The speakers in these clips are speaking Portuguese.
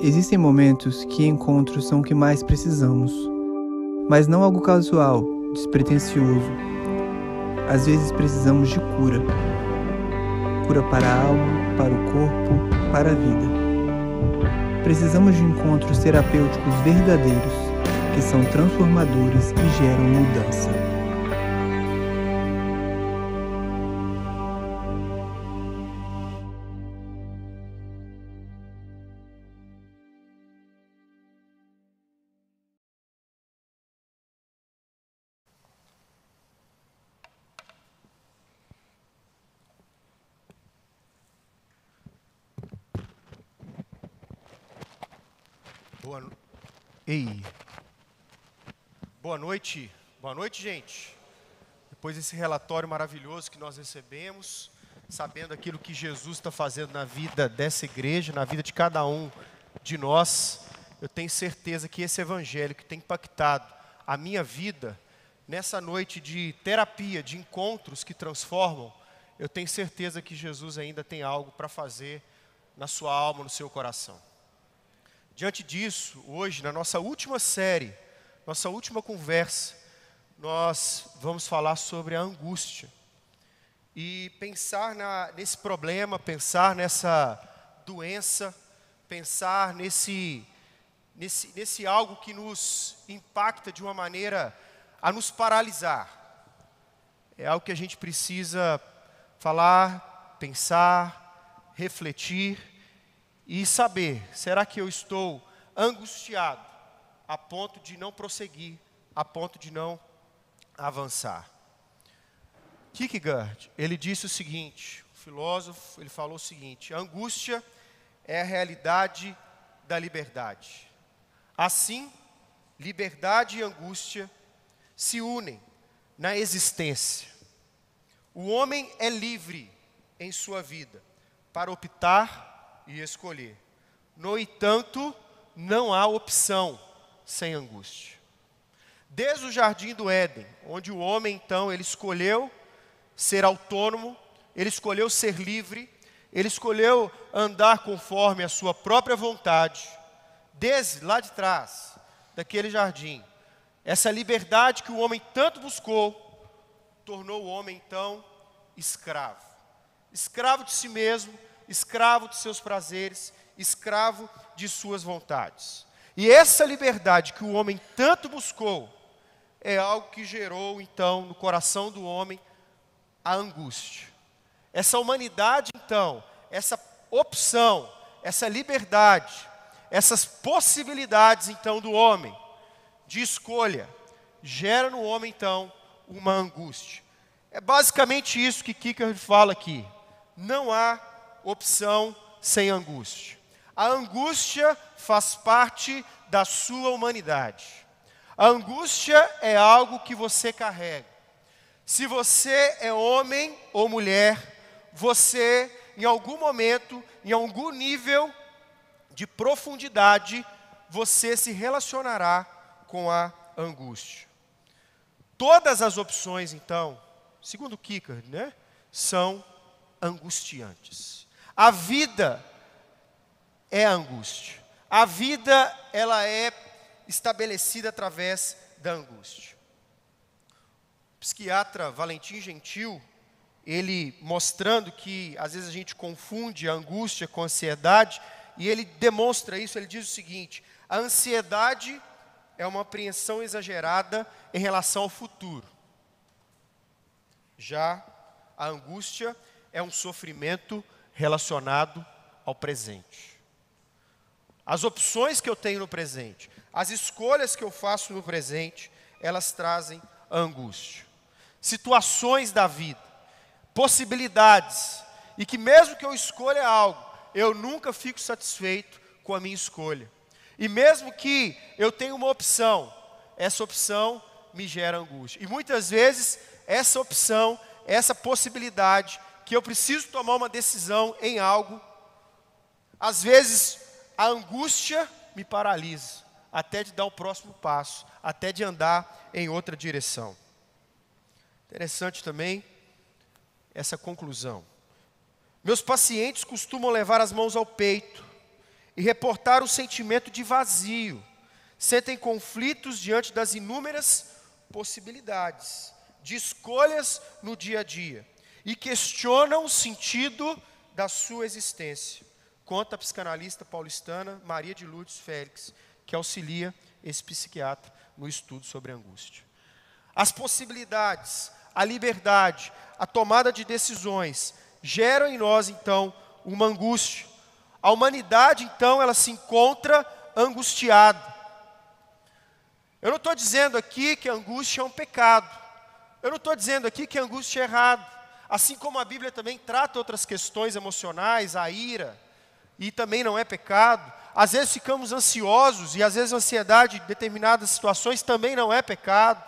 Existem momentos que encontros são o que mais precisamos, mas não algo casual, despretensioso. Às vezes precisamos de cura. Cura para a alma, para o corpo, para a vida. Precisamos de encontros terapêuticos verdadeiros, que são transformadores e geram mudança. Noite. Boa noite, gente. Depois desse relatório maravilhoso que nós recebemos, sabendo aquilo que Jesus está fazendo na vida dessa igreja, na vida de cada um de nós, eu tenho certeza que esse evangelho que tem impactado a minha vida nessa noite de terapia, de encontros que transformam, eu tenho certeza que Jesus ainda tem algo para fazer na sua alma, no seu coração. Diante disso, hoje, na nossa última série, nossa última conversa, nós vamos falar sobre a angústia. E pensar na, nesse problema, pensar nessa doença, pensar nesse, nesse, nesse algo que nos impacta de uma maneira a nos paralisar. É algo que a gente precisa falar, pensar, refletir e saber: será que eu estou angustiado a ponto de não prosseguir, a ponto de não avançar? Kierkegaard, ele disse o seguinte, o filósofo, ele falou o seguinte: a angústia é a realidade da liberdade. Assim, liberdade e angústia se unem na existência. O homem é livre em sua vida para optar e escolher. No entanto, não há opção sem angústia. Desde o jardim do Éden, onde o homem então ele escolheu ser autônomo, ele escolheu ser livre, ele escolheu andar conforme a sua própria vontade, desde lá de trás, daquele jardim. Essa liberdade que o homem tanto buscou, tornou o homem então escravo. Escravo de si mesmo, escravo de seus prazeres, escravo de suas vontades. E essa liberdade que o homem tanto buscou é algo que gerou então no coração do homem a angústia. Essa humanidade então, essa opção, essa liberdade, essas possibilidades então do homem de escolha gera no homem então uma angústia. É basicamente isso que Kierkegaard fala aqui. Não há opção sem angústia. A angústia faz parte da sua humanidade. A angústia é algo que você carrega. Se você é homem ou mulher, você, em algum momento, em algum nível de profundidade, você se relacionará com a angústia. Todas as opções, então, segundo Kierkegaard, né, são angustiantes. A vida é a angústia. A vida, ela é estabelecida através da angústia. O psiquiatra Valentim Gentil, ele mostrando que às vezes a gente confunde a angústia com a ansiedade, e ele demonstra isso, ele diz o seguinte: a ansiedade é uma apreensão exagerada em relação ao futuro. Já a angústia é um sofrimento relacionado ao presente. As opções que eu tenho no presente, as escolhas que eu faço no presente, elas trazem angústia. Situações da vida, possibilidades, e que mesmo que eu escolha algo, eu nunca fico satisfeito com a minha escolha. E mesmo que eu tenha uma opção, essa opção me gera angústia. E muitas vezes essa opção, essa possibilidade que eu preciso tomar uma decisão em algo, às vezes a angústia me paralisa, até de dar o próximo passo, até de andar em outra direção. Interessante também essa conclusão. Meus pacientes costumam levar as mãos ao peito e reportar o sentimento de vazio. Sentem conflitos diante das inúmeras possibilidades de escolhas no dia a dia e questionam o sentido da sua existência. Conta a psicanalista paulistana Maria de Lourdes Félix, que auxilia esse psiquiatra no estudo sobre angústia. As possibilidades, a liberdade, a tomada de decisões geram em nós então uma angústia. A humanidade então ela se encontra angustiada. Eu não estou dizendo aqui que a angústia é um pecado. Eu não estou dizendo aqui que a angústia é errado. Assim como a Bíblia também trata outras questões emocionais, a ira, e também não é pecado. Às vezes ficamos ansiosos e às vezes ansiedade em determinadas situações também não é pecado.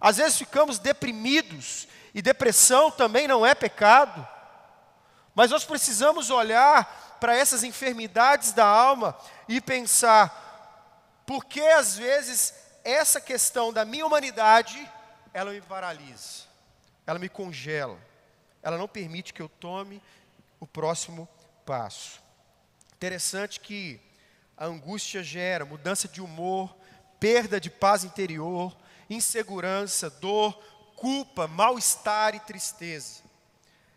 Às vezes ficamos deprimidos e depressão também não é pecado. Mas nós precisamos olhar para essas enfermidades da alma e pensar, por que às vezes essa questão da minha humanidade, ela me paralisa, ela me congela, ela não permite que eu tome o próximo passo. Interessante que a angústia gera mudança de humor, perda de paz interior, insegurança, dor, culpa, mal-estar e tristeza.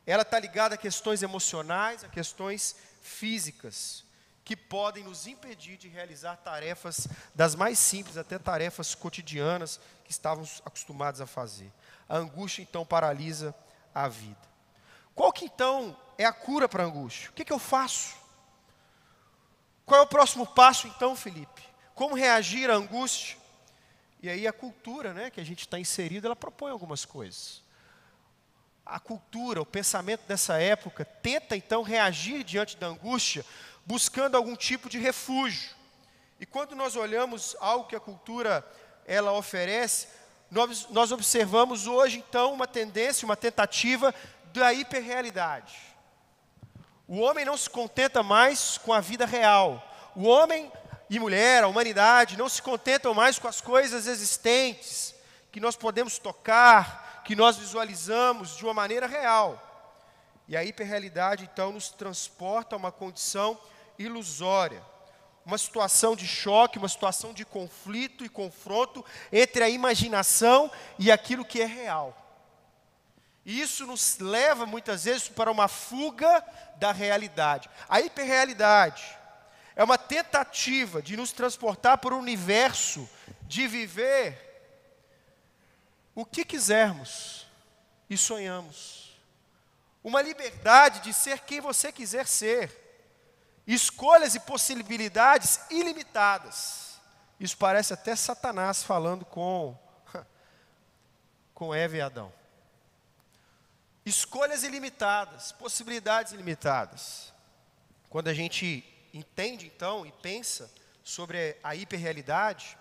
Ela está ligada a questões emocionais, a questões físicas, que podem nos impedir de realizar tarefas das mais simples até tarefas cotidianas que estávamos acostumados a fazer. A angústia então paralisa a vida. Qual que então é a cura para a angústia? O que, que eu faço? Qual é o próximo passo então, Felipe? Como reagir à angústia? E aí a cultura, né, que a gente está inserido, ela propõe algumas coisas. A cultura, o pensamento dessa época tenta então reagir diante da angústia, buscando algum tipo de refúgio. E quando nós olhamos algo que a cultura ela oferece, nós, nós observamos hoje então uma tendência, uma tentativa da hiperrealidade. O homem não se contenta mais com a vida real. O homem e mulher, a humanidade, não se contentam mais com as coisas existentes que nós podemos tocar, que nós visualizamos de uma maneira real. E a hiperrealidade então nos transporta a uma condição ilusória, uma situação de choque, uma situação de conflito e confronto entre a imaginação e aquilo que é real. E isso nos leva muitas vezes para uma fuga da realidade. A hiperrealidade é uma tentativa de nos transportar para o universo, de viver o que quisermos e sonhamos. Uma liberdade de ser quem você quiser ser. Escolhas e possibilidades ilimitadas. Isso parece até Satanás falando com com Eva e Adão. Escolhas ilimitadas, possibilidades ilimitadas. Quando a gente entende então e pensa sobre a hiperrealidade,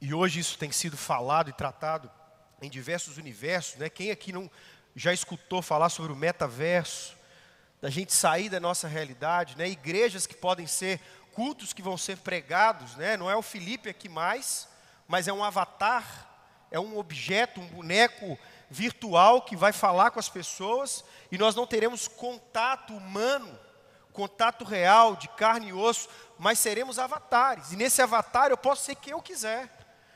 e hoje isso tem sido falado e tratado em diversos universos, né? Quem aqui não já escutou falar sobre o metaverso, da gente sair da nossa realidade, né? Igrejas que podem ser cultos que vão ser pregados, né? Não é o Felipe aqui mais, mas é um avatar é um objeto, um boneco virtual que vai falar com as pessoas e nós não teremos contato humano, contato real, de carne e osso, mas seremos avatares. E nesse avatar eu posso ser quem eu quiser.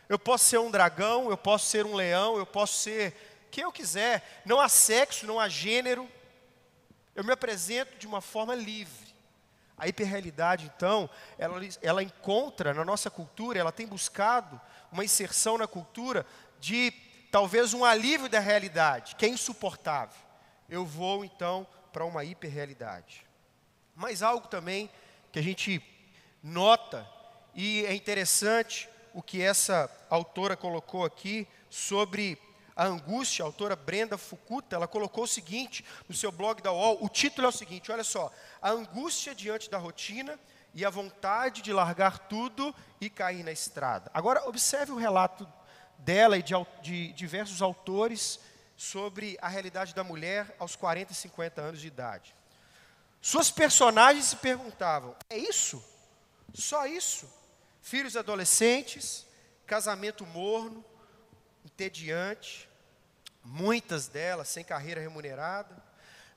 Eu posso ser um dragão, eu posso ser um leão, eu posso ser quem eu quiser. Não há sexo, não há gênero. Eu me apresento de uma forma livre. A hiperrealidade, então, ela, ela encontra na nossa cultura, ela tem buscado uma inserção na cultura de talvez um alívio da realidade, que é insuportável. Eu vou então para uma hiperrealidade. Mas algo também que a gente nota, e é interessante o que essa autora colocou aqui sobre a angústia, a autora Brenda Fukuta, ela colocou o seguinte no seu blog da UOL, o título é o seguinte, olha só, a angústia diante da rotina e a vontade de largar tudo e cair na estrada. Agora, observe o relato dela e de, de diversos autores sobre a realidade da mulher aos 40 e 50 anos de idade. Suas personagens se perguntavam: é isso? Só isso? Filhos adolescentes, casamento morno, entediante, muitas delas sem carreira remunerada.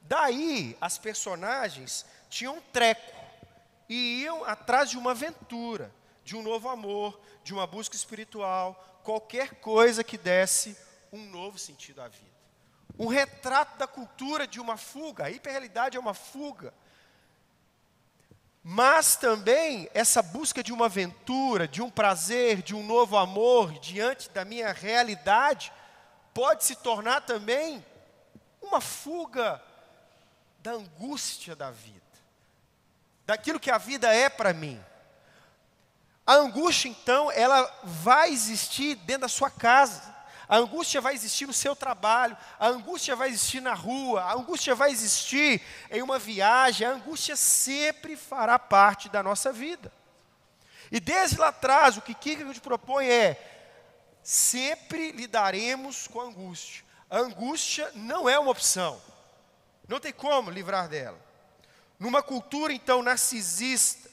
Daí, as personagens tinham um treco e iam atrás de uma aventura, de um novo amor, de uma busca espiritual, qualquer coisa que desse um novo sentido à vida. Um retrato da cultura de uma fuga, a hiperrealidade é uma fuga. Mas também essa busca de uma aventura, de um prazer, de um novo amor diante da minha realidade, pode se tornar também uma fuga da angústia da vida, daquilo que a vida é para mim. A angústia, então, ela vai existir dentro da sua casa, a angústia vai existir no seu trabalho, a angústia vai existir na rua, a angústia vai existir em uma viagem, a angústia sempre fará parte da nossa vida. E desde lá atrás, o que Kierkegaard propõe é: sempre lidaremos com a angústia. A angústia não é uma opção. Não tem como livrar dela. Numa cultura, então, narcisista,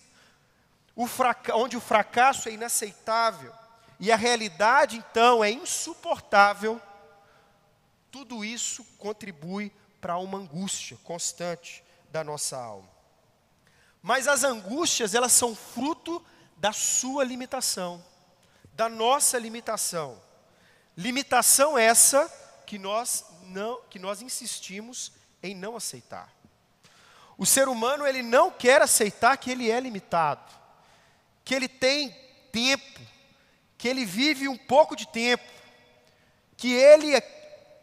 o onde o fracasso é inaceitável e a realidade, então, é insuportável, tudo isso contribui para uma angústia constante da nossa alma. Mas as angústias, elas são fruto da sua limitação, da nossa limitação. Limitação essa que nós não que nós insistimos em não aceitar. O ser humano ele não quer aceitar que ele é limitado, que ele tem tempo, que ele vive um pouco de tempo, que ele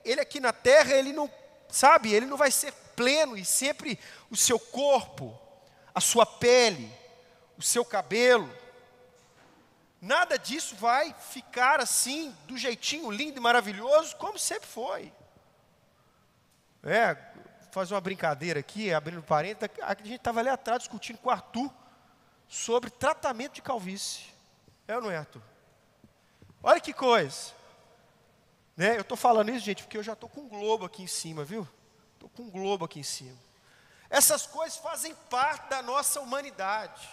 ele aqui na terra ele não sabe, ele não vai ser pleno e sempre o seu corpo, a sua pele, o seu cabelo, nada disso vai ficar assim do jeitinho lindo e maravilhoso como sempre foi. É, fazer uma brincadeira aqui, abrindo parênteses, a gente estava ali atrás discutindo com o Arthur sobre tratamento de calvície. É ou não é, Arthur? Olha que coisa. Né? Eu estou falando isso, gente, porque eu já estou com um globo aqui em cima, viu? Estou com um globo aqui em cima. Essas coisas fazem parte da nossa humanidade.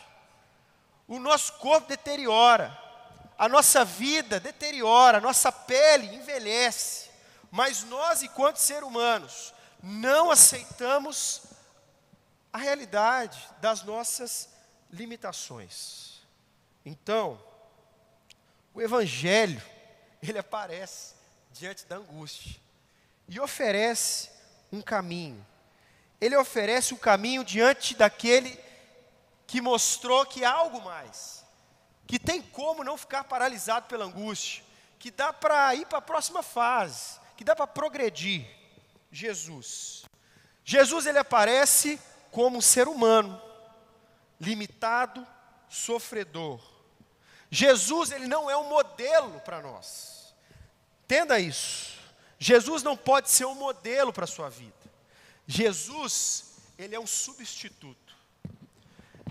O nosso corpo deteriora, a nossa vida deteriora, a nossa pele envelhece. Mas nós, enquanto seres humanos, não aceitamos a realidade das nossas limitações. Então, o Evangelho, ele aparece diante da angústia e oferece um caminho. Ele oferece um caminho diante daquele que mostrou que há algo mais, que tem como não ficar paralisado pela angústia, que dá para ir para a próxima fase, que dá para progredir. Jesus. Jesus ele aparece como um ser humano, limitado, sofredor. Jesus ele não é um modelo para nós. Entenda isso. Jesus não pode ser um modelo para a sua vida. Jesus, ele é um substituto.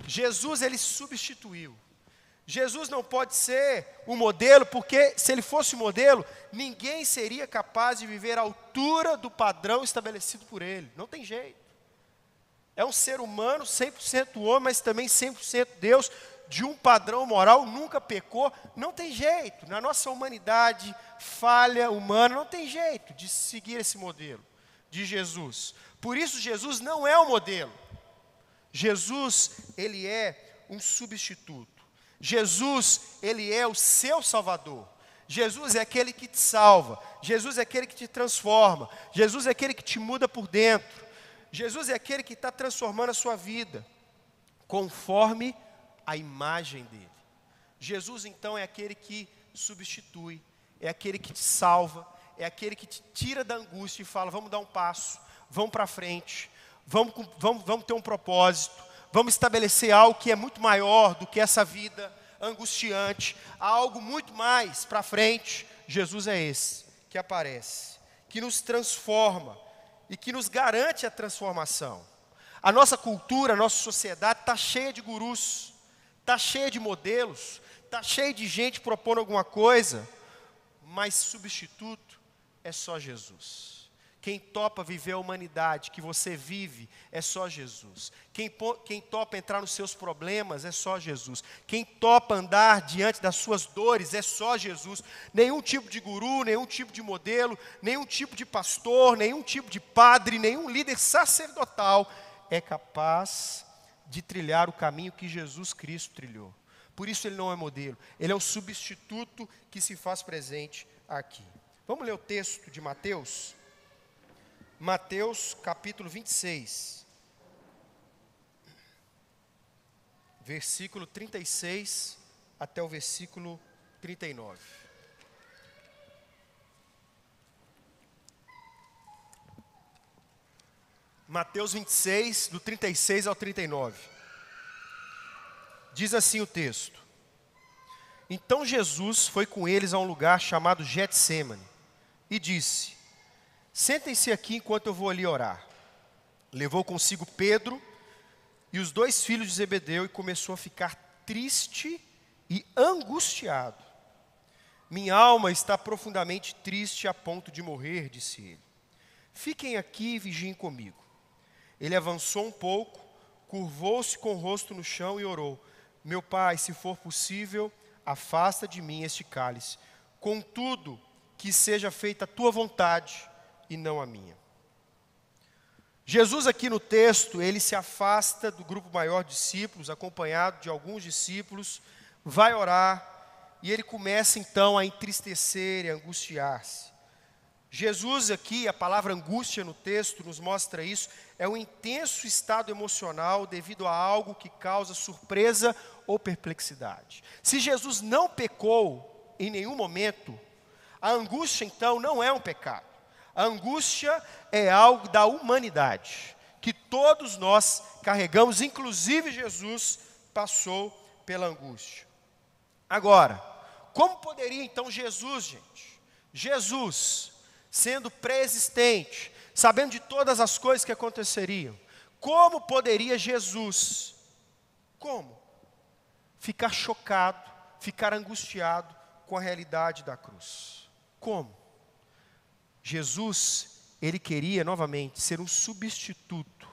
Jesus ele substituiu. Jesus não pode ser um modelo, porque se ele fosse um modelo, ninguém seria capaz de viver à altura do padrão estabelecido por ele. Não tem jeito. É um ser humano, 100% homem, mas também 100% Deus, de um padrão moral, nunca pecou. Não tem jeito. Na nossa humanidade falha humana, não tem jeito de seguir esse modelo de Jesus. Por isso, Jesus não é o modelo. Jesus, ele é um substituto. Jesus, ele é o seu Salvador. Jesus é aquele que te salva. Jesus é aquele que te transforma. Jesus é aquele que te muda por dentro. Jesus é aquele que está transformando a sua vida, conforme a imagem dele. Jesus, então, é aquele que substitui, é aquele que te salva, é aquele que te tira da angústia e fala: vamos dar um passo, vamos para frente, vamos, vamos, vamos ter um propósito, vamos estabelecer algo que é muito maior do que essa vida angustiante, algo muito mais para frente. Jesus é esse que aparece, que nos transforma e que nos garante a transformação. A nossa cultura, a nossa sociedade está cheia de gurus, está cheia de modelos, está cheia de gente propondo alguma coisa, mas substituto é só Jesus. Quem topa viver a humanidade que você vive é só Jesus. Quem, quem, topa entrar nos seus problemas é só Jesus. Quem topa andar diante das suas dores é só Jesus. Nenhum tipo de guru, nenhum tipo de modelo, nenhum tipo de pastor, nenhum tipo de padre, nenhum líder sacerdotal é capaz de trilhar o caminho que Jesus Cristo trilhou. Por isso ele não é modelo, ele é o substituto que se faz presente aqui. Vamos ler o texto de Mateus? Mateus capítulo 26, versículo 36 até o versículo 39. Mateus 26, do 36 ao 39. Diz assim o texto: Então Jesus foi com eles a um lugar chamado Getsemane e disse: Sentem-se aqui enquanto eu vou ali orar. Levou consigo Pedro e os dois filhos de Zebedeu e começou a ficar triste e angustiado. Minha alma está profundamente triste a ponto de morrer, disse ele. Fiquem aqui e vigiem comigo. Ele avançou um pouco, curvou-se com o rosto no chão e orou: Meu pai, se for possível, afasta de mim este cálice. Contudo, que seja feita a tua vontade e não a minha. Jesus aqui no texto, ele se afasta do grupo maior de discípulos, acompanhado de alguns discípulos, vai orar e ele começa então a entristecer e angustiar-se. Jesus aqui, a palavra angústia no texto nos mostra isso, é um intenso estado emocional devido a algo que causa surpresa ou perplexidade. Se Jesus não pecou em nenhum momento, a angústia então não é um pecado. A angústia é algo da humanidade, que todos nós carregamos, inclusive Jesus passou pela angústia. Agora, como poderia então Jesus, gente? Jesus, sendo preexistente, sabendo de todas as coisas que aconteceriam, como poderia Jesus, como? Ficar chocado, ficar angustiado com a realidade da cruz. Como? Jesus, ele queria novamente ser um substituto.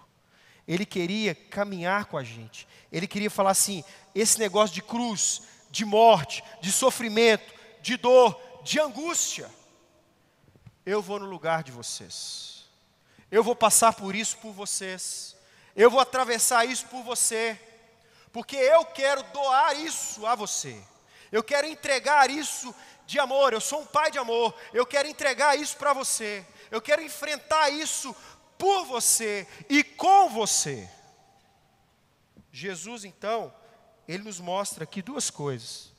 Ele queria caminhar com a gente. Ele queria falar assim: esse negócio de cruz, de morte, de sofrimento, de dor, de angústia, eu vou no lugar de vocês. Eu vou passar por isso por vocês. Eu vou atravessar isso por você. Porque eu quero doar isso a você. Eu quero entregar isso de amor, eu sou um pai de amor, eu quero entregar isso para você, eu quero enfrentar isso por você e com você. Jesus, então, ele nos mostra aqui duas coisas.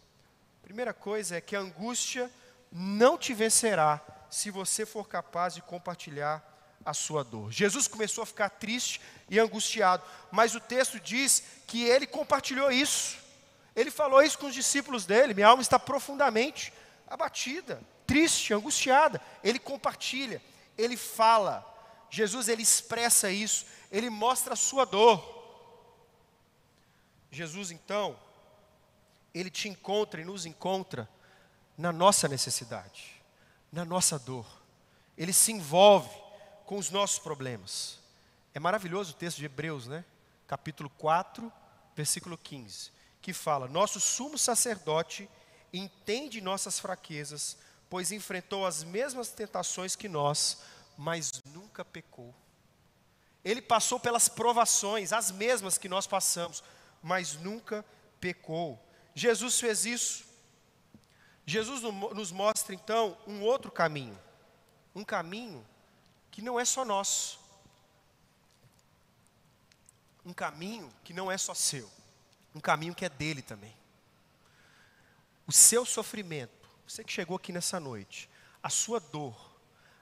A primeira coisa é que a angústia não te vencerá se você for capaz de compartilhar a sua dor. Jesus começou a ficar triste e angustiado, mas o texto diz que ele compartilhou isso. Ele falou isso com os discípulos dele: minha alma está profundamente abatida, triste, angustiada. Ele compartilha, ele fala. Jesus ele expressa isso, ele mostra a sua dor. Jesus então, ele te encontra e nos encontra na nossa necessidade, na nossa dor. Ele se envolve com os nossos problemas. É maravilhoso o texto de Hebreus, né? Capítulo 4, versículo 15, que fala: Nosso sumo sacerdote entende nossas fraquezas, pois enfrentou as mesmas tentações que nós, mas nunca pecou. Ele passou pelas provações, as mesmas que nós passamos, mas nunca pecou. Jesus fez isso. Jesus nos mostra então um outro caminho, um caminho que não é só nosso, um caminho que não é só seu, um caminho que é dele também o seu sofrimento, você que chegou aqui nessa noite, a sua dor,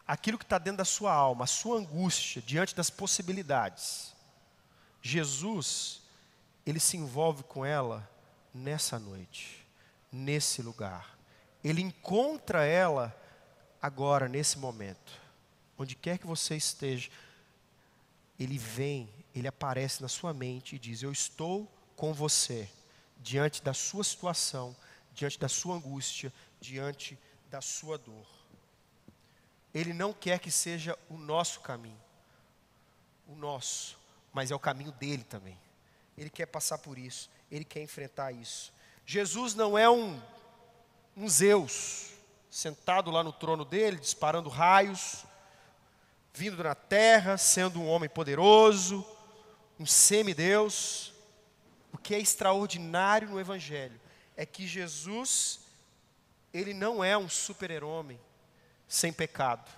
aquilo que está dentro da sua alma, a sua angústia diante das possibilidades, Jesus, ele se envolve com ela nessa noite, nesse lugar. Ele encontra ela agora, nesse momento. Onde quer que você esteja, ele vem, ele aparece na sua mente e diz: Eu estou com você, diante da sua situação, diante da sua angústia, diante da sua dor. Ele não quer que seja o nosso caminho, o nosso, mas é o caminho dele também. Ele quer passar por isso, ele quer enfrentar isso. Jesus não é um, um Zeus, sentado lá no trono dele, disparando raios, vindo na terra, sendo um homem poderoso, um semideus. O que é extraordinário no Evangelho é que Jesus, ele não é um super-homem sem pecado.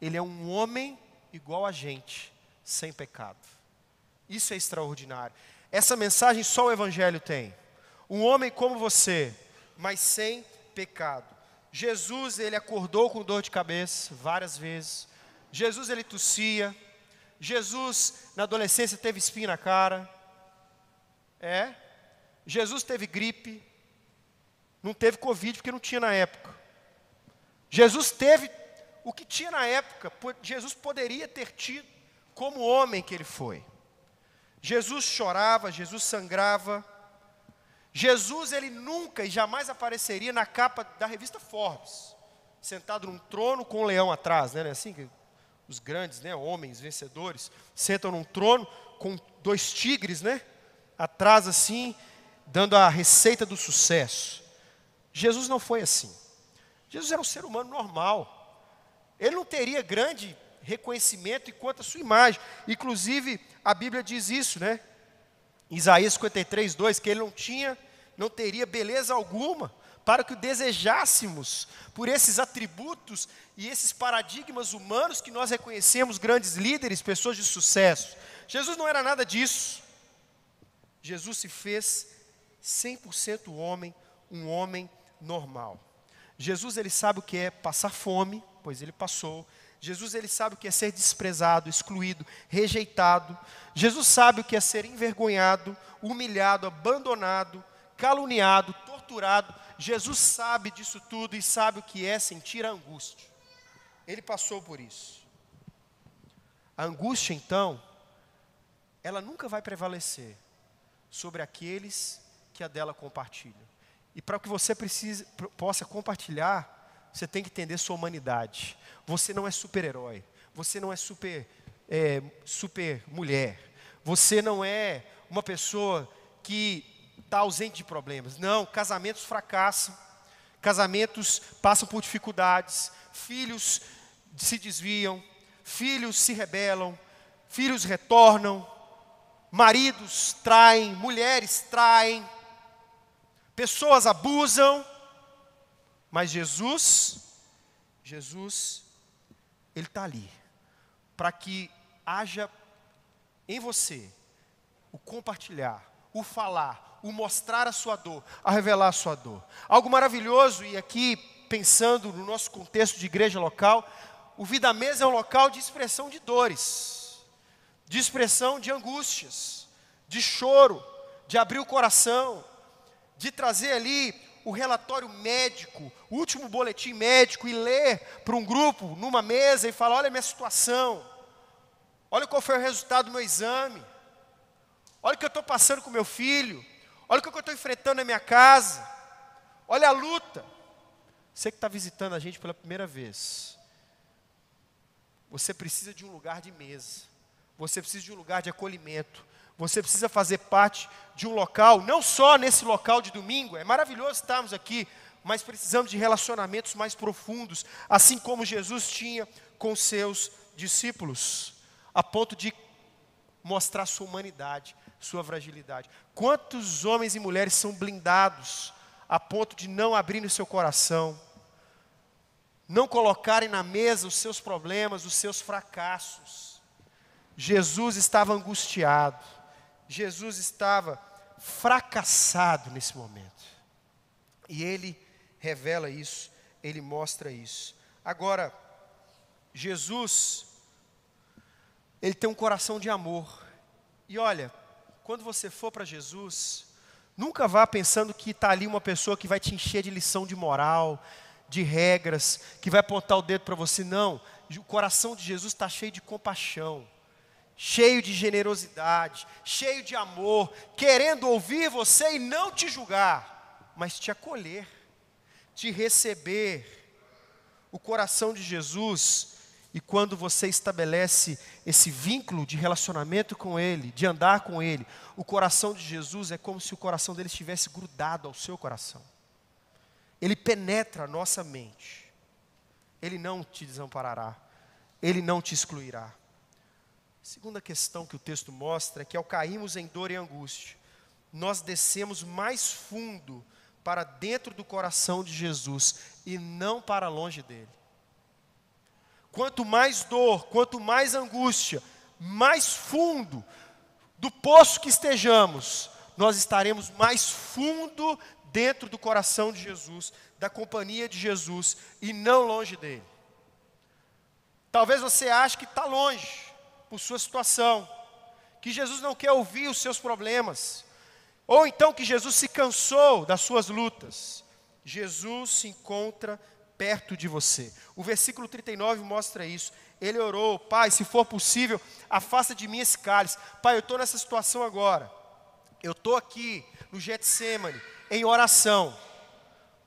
Ele é um homem igual a gente, sem pecado. Isso é extraordinário. Essa mensagem só o Evangelho tem. Um homem como você, mas sem pecado. Jesus, ele acordou com dor de cabeça várias vezes. Jesus, ele tossia. Jesus, na adolescência, teve espinho na cara. É. Jesus teve gripe. Não teve Covid porque não tinha na época. Jesus teve o que tinha na época. Jesus poderia ter tido como homem que ele foi. Jesus chorava, Jesus sangrava. Jesus, ele nunca e jamais apareceria na capa da revista Forbes, sentado num trono com um leão atrás, né? É assim que os grandes, né, homens vencedores, sentam num trono com dois tigres, né? Atrás assim, dando a receita do sucesso. Jesus não foi assim. Jesus era um ser humano normal. Ele não teria grande reconhecimento enquanto a sua imagem. Inclusive, a Bíblia diz isso, né? Isaías 53, 2, que ele não tinha, não teria beleza alguma para que o desejássemos por esses atributos e esses paradigmas humanos que nós reconhecemos grandes líderes, pessoas de sucesso. Jesus não era nada disso. Jesus se fez 100% homem, um homem normal. Jesus ele sabe o que é passar fome, pois ele passou. Jesus ele sabe o que é ser desprezado, excluído, rejeitado. Jesus sabe o que é ser envergonhado, humilhado, abandonado, caluniado, torturado. Jesus sabe disso tudo e sabe o que é sentir a angústia. Ele passou por isso. A angústia, então, ela nunca vai prevalecer sobre aqueles que a dela compartilham. E para que você precise, possa compartilhar, você tem que entender sua humanidade. Você não é super-herói. Você não é super, é, super mulher. Você não é uma pessoa que está ausente de problemas. Não, casamentos fracassam. Casamentos passam por dificuldades. Filhos se desviam. Filhos se rebelam. Filhos retornam. Maridos traem. Mulheres traem. Pessoas abusam. Mas Jesus, Jesus ele está ali para que haja em você o compartilhar, o falar, o mostrar a sua dor, a revelar a sua dor. Algo maravilhoso, e aqui pensando no nosso contexto de igreja local, o Vida Mesa é um local de expressão de dores, de expressão de angústias, de choro, de abrir o coração, de trazer ali o relatório médico, o último boletim médico e ler para um grupo numa mesa e falar: olha a minha situação, olha qual foi o resultado do meu exame, olha o que eu estou passando com meu filho, olha o que eu estou enfrentando na minha casa, olha a luta. Você que está visitando a gente pela primeira vez, você precisa de um lugar de mesa, você precisa de um lugar de acolhimento, você precisa fazer parte de um local, não só nesse local de domingo, é maravilhoso estarmos aqui, mas precisamos de relacionamentos mais profundos, assim como Jesus tinha com seus discípulos, a ponto de mostrar sua humanidade, sua fragilidade. Quantos homens e mulheres são blindados a ponto de não abrirem o seu coração, não colocarem na mesa os seus problemas, os seus fracassos. Jesus estava angustiado. Jesus estava fracassado nesse momento. E ele revela isso, ele mostra isso. Agora, Jesus, ele tem um coração de amor. E olha, quando você for para Jesus, nunca vá pensando que está ali uma pessoa que vai te encher de lição de moral, de regras, que vai apontar o dedo para você. Não, o coração de Jesus está cheio de compaixão cheio de generosidade, cheio de amor, querendo ouvir você e não te julgar, mas te acolher, te receber o coração de Jesus e quando você estabelece esse vínculo de relacionamento com Ele, de andar com Ele, o coração de Jesus é como se o coração dele estivesse grudado ao seu coração. Ele penetra a nossa mente. Ele não te desamparará. Ele não te excluirá. Segunda questão que o texto mostra é que ao cairmos em dor e angústia, nós descemos mais fundo para dentro do coração de Jesus e não para longe dele. Quanto mais dor, quanto mais angústia, mais fundo do poço que estejamos, nós estaremos mais fundo dentro do coração de Jesus, da companhia de Jesus e não longe dele. Talvez você ache que está longe por sua situação, que Jesus não quer ouvir os seus problemas, ou então que Jesus se cansou das suas lutas. Jesus se encontra perto de você. O versículo 39 mostra isso. Ele orou, Pai, se for possível, afasta de mim esse cálice. Pai, eu estou nessa situação agora. Eu estou aqui no Getsemane, em oração.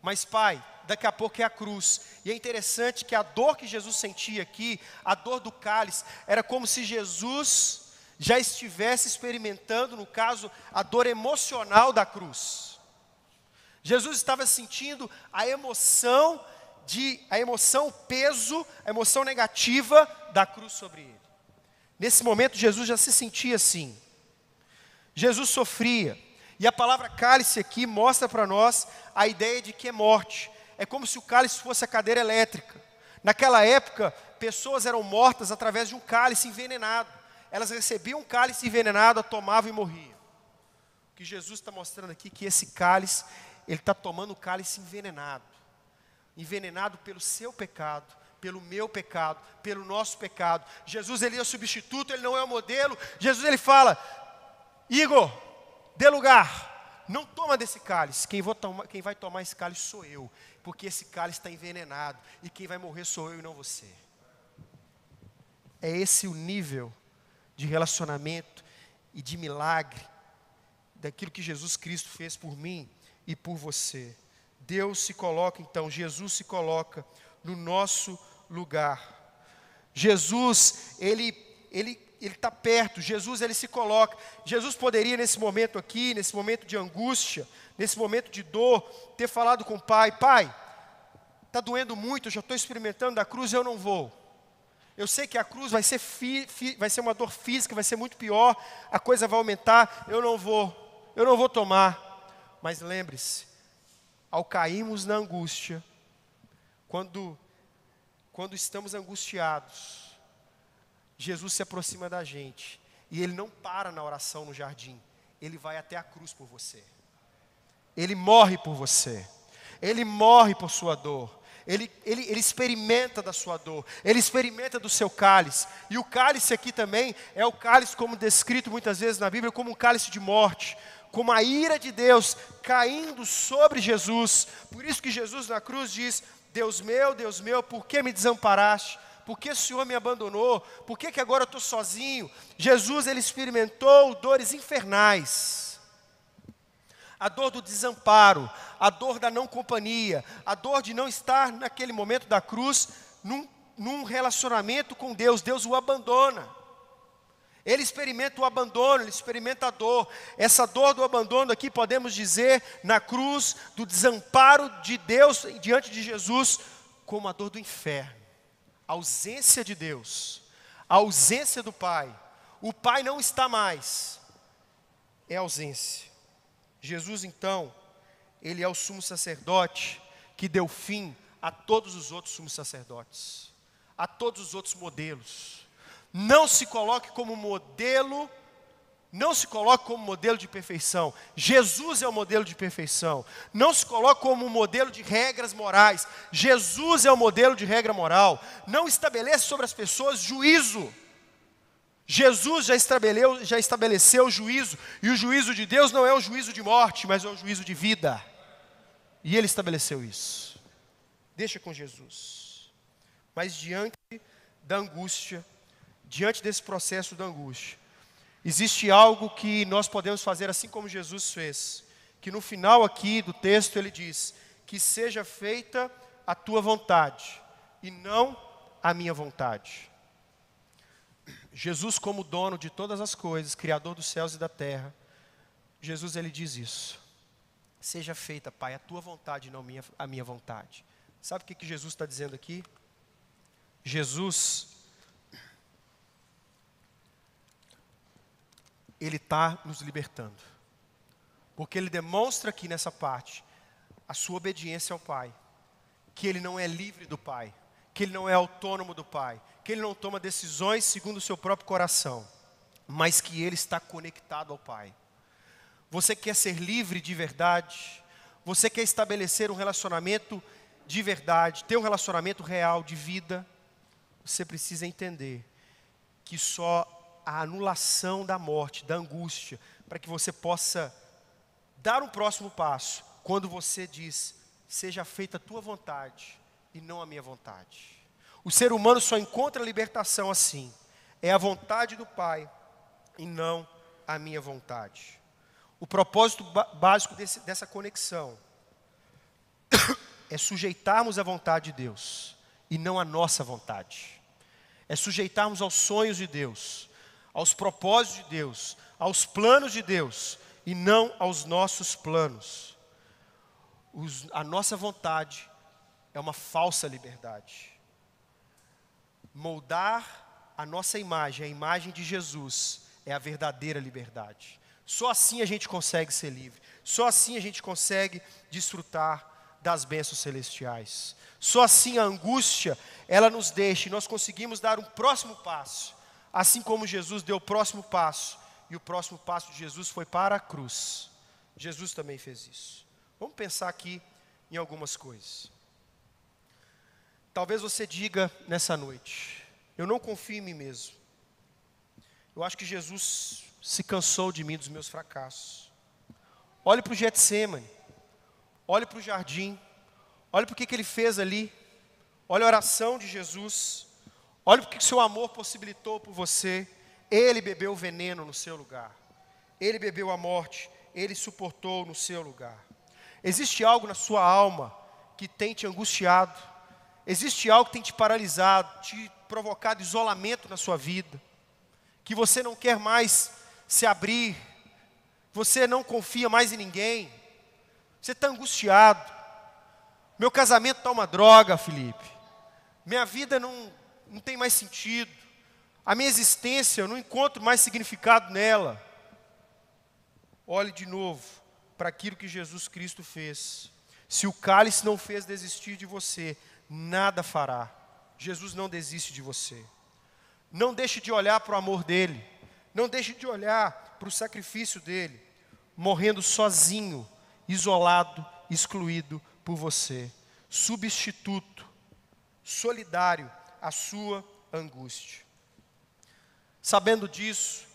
Mas, Pai, daqui a pouco é a cruz. E é interessante que a dor que Jesus sentia aqui, a dor do cálice, era como se Jesus já estivesse experimentando, no caso, a dor emocional da cruz. Jesus estava sentindo a emoção de a emoção, o peso, a emoção negativa da cruz sobre ele. Nesse momento Jesus já se sentia assim. Jesus sofria. E a palavra cálice aqui mostra para nós a ideia de que é morte. É como se o cálice fosse a cadeira elétrica. Naquela época, pessoas eram mortas através de um cálice envenenado. Elas recebiam um cálice envenenado, a tomavam e morriam. O que Jesus está mostrando aqui é que esse cálice, ele está tomando o cálice envenenado envenenado pelo seu pecado, pelo meu pecado, pelo nosso pecado. Jesus ele é o substituto, ele não é o modelo. Jesus ele fala: Igor, dê lugar, não toma desse cálice. Quem, quem vai tomar esse cálice sou eu, porque esse cálice está envenenado e quem vai morrer sou eu e não você. É esse o nível de relacionamento e de milagre daquilo que Jesus Cristo fez por mim e por você. Deus se coloca, então, Jesus se coloca no nosso lugar. Jesus, ele ele ele está perto. Jesus ele se coloca. Jesus poderia nesse momento aqui, nesse momento de angústia, nesse momento de dor, ter falado com o Pai: Pai, está doendo muito. Eu já estou experimentando da cruz. Eu não vou. Eu sei que a cruz vai ser fi, fi, vai ser uma dor física, vai ser muito pior. A coisa vai aumentar. Eu não vou. Eu não vou tomar. Mas lembre-se, ao cairmos na angústia, quando, quando estamos angustiados, Jesus se aproxima da gente e ele não para na oração no jardim, ele vai até a cruz por você. Ele morre por você. Ele morre por sua dor. Ele, ele, ele experimenta da sua dor, ele experimenta do seu cálice. E o cálice aqui também é o cálice, como descrito muitas vezes na Bíblia, como um cálice de morte, como a ira de Deus caindo sobre Jesus. Por isso que Jesus na cruz diz: Deus meu, Deus meu, por que me desamparaste? Por que o Senhor me abandonou? Por que, que agora eu estou sozinho? Jesus ele experimentou dores infernais. A dor do desamparo, a dor da não companhia, a dor de não estar naquele momento da cruz num, num relacionamento com Deus. Deus o abandona. Ele experimenta o abandono, ele experimenta a dor. Essa dor do abandono aqui podemos dizer na cruz do desamparo de Deus diante de Jesus, como a dor do inferno. A ausência de Deus, a ausência do Pai. O Pai não está mais. É ausência. Jesus então, ele é o sumo sacerdote que deu fim a todos os outros sumos sacerdotes, a todos os outros modelos não se coloque como modelo, não se coloque como modelo de perfeição. Jesus é o modelo de perfeição. Não se coloque como modelo de regras morais. Jesus é o modelo de regra moral. Não estabeleça sobre as pessoas juízo. Jesus já estabeleceu, já estabeleceu o juízo, e o juízo de Deus não é o juízo de morte, mas é o juízo de vida. E ele estabeleceu isso. Deixa com Jesus. Mas diante da angústia, diante desse processo da angústia, existe algo que nós podemos fazer assim como Jesus fez, que no final aqui do texto ele diz: que seja feita a tua vontade e não a minha vontade. Jesus, como dono de todas as coisas, Criador dos céus e da terra, Jesus ele diz isso. Seja feita, Pai, a tua vontade, não minha, a minha vontade. Sabe o que, que Jesus está dizendo aqui? Jesus, ele está nos libertando. Porque ele demonstra aqui nessa parte a sua obediência ao Pai, que ele não é livre do Pai, que ele não é autônomo do Pai, que ele não toma decisões segundo o seu próprio coração, mas que ele está conectado ao Pai. Você quer ser livre de verdade? Você quer estabelecer um relacionamento de verdade, ter um relacionamento real de vida? Você precisa entender que só a anulação da morte, da angústia, para que você possa dar um próximo passo, quando você diz: Seja feita a tua vontade e não a minha vontade. O ser humano só encontra libertação assim. É a vontade do Pai e não a minha vontade. O propósito básico desse, dessa conexão é sujeitarmos a vontade de Deus e não a nossa vontade. É sujeitarmos aos sonhos de Deus, aos propósitos de Deus, aos planos de Deus e não aos nossos planos. Os, a nossa vontade é uma falsa liberdade. Moldar a nossa imagem, a imagem de Jesus, é a verdadeira liberdade. Só assim a gente consegue ser livre. Só assim a gente consegue desfrutar das bênçãos celestiais. Só assim a angústia, ela nos deixa e nós conseguimos dar um próximo passo. Assim como Jesus deu o próximo passo, e o próximo passo de Jesus foi para a cruz. Jesus também fez isso. Vamos pensar aqui em algumas coisas. Talvez você diga nessa noite: Eu não confio em mim mesmo. Eu acho que Jesus se cansou de mim, dos meus fracassos. Olhe para o Getsemane. Olhe para o jardim. Olhe para o que, que ele fez ali. Olhe a oração de Jesus. Olhe para o que seu amor possibilitou por você. Ele bebeu o veneno no seu lugar. Ele bebeu a morte. Ele suportou no seu lugar. Existe algo na sua alma que tem te angustiado. Existe algo que tem te paralisado, te provocado isolamento na sua vida. Que você não quer mais se abrir, você não confia mais em ninguém, você está angustiado. Meu casamento está uma droga, Felipe. Minha vida não, não tem mais sentido. A minha existência, eu não encontro mais significado nela. Olhe de novo para aquilo que Jesus Cristo fez. Se o cálice não fez desistir de você, nada fará. Jesus não desiste de você. Não deixe de olhar para o amor dele. Não deixe de olhar para o sacrifício dele, morrendo sozinho, isolado, excluído por você, substituto, solidário à sua angústia. Sabendo disso,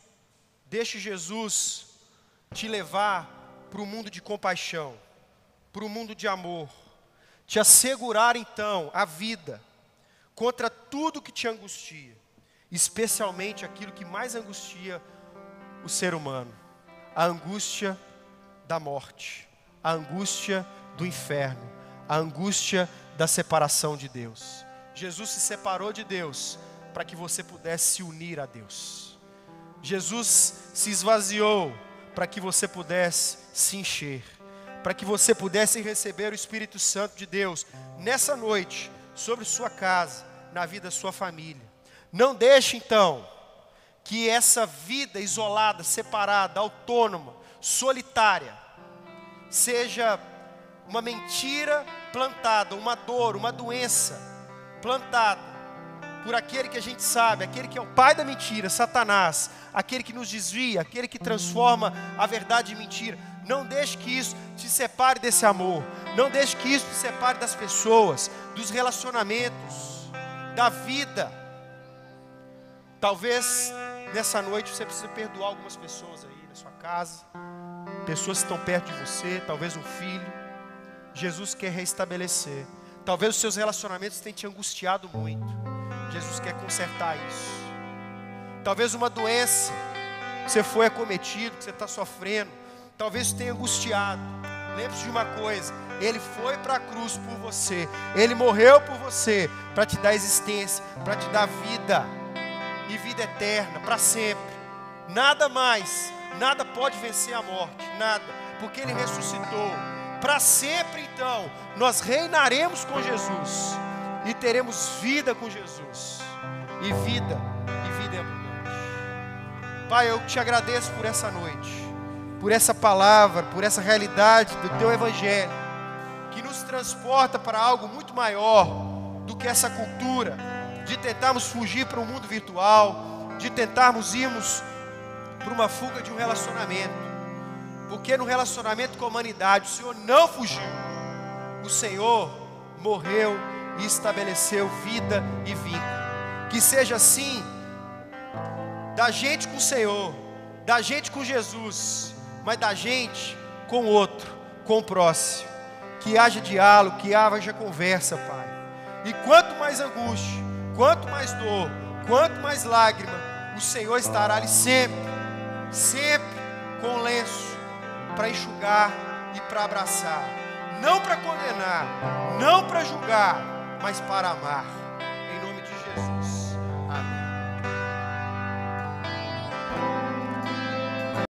deixe Jesus te levar para o mundo de compaixão, para o mundo de amor, te assegurar então a vida contra tudo que te angustia especialmente aquilo que mais angustia o ser humano: a angústia da morte, a angústia do inferno, a angústia da separação de Deus. Jesus se separou de Deus para que você pudesse se unir a Deus. Jesus se esvaziou para que você pudesse se encher, para que você pudesse receber o Espírito Santo de Deus nessa noite sobre sua casa, na vida da sua família. Não deixe então que essa vida isolada, separada, autônoma, solitária, seja uma mentira plantada, uma dor, uma doença plantada por aquele que a gente sabe, aquele que é o pai da mentira, Satanás, aquele que nos desvia, aquele que transforma a verdade em mentira. Não deixe que isso te separe desse amor. Não deixe que isso te separe das pessoas, dos relacionamentos, da vida. Talvez nessa noite você precise perdoar algumas pessoas aí na sua casa, pessoas que estão perto de você, talvez um filho. Jesus quer restabelecer. Talvez os seus relacionamentos tenham te angustiado muito. Jesus quer consertar isso. Talvez uma doença que você foi acometido, que você está sofrendo, talvez tenha angustiado. Lembre-se de uma coisa: Ele foi para a cruz por você. Ele morreu por você para te dar existência, para te dar vida e vida eterna para sempre. Nada mais, nada pode vencer a morte, nada, porque ele ressuscitou. Para sempre então, nós reinaremos com Jesus e teremos vida com Jesus. E vida, e vida é abundante. Pai, eu te agradeço por essa noite, por essa palavra, por essa realidade do teu evangelho, que nos transporta para algo muito maior do que essa cultura de tentarmos fugir para o um mundo virtual, de tentarmos irmos para uma fuga de um relacionamento. Porque no relacionamento com a humanidade, o Senhor não fugiu. O Senhor morreu e estabeleceu vida e vínculo. Que seja assim, da gente com o Senhor, da gente com Jesus, mas da gente com o outro, com o próximo. Que haja diálogo, que haja conversa, Pai. E quanto mais angústia, quanto mais dor, quanto mais lágrima, o Senhor estará ali sempre, sempre com lenço para enxugar e para abraçar, não para condenar, não para julgar, mas para amar.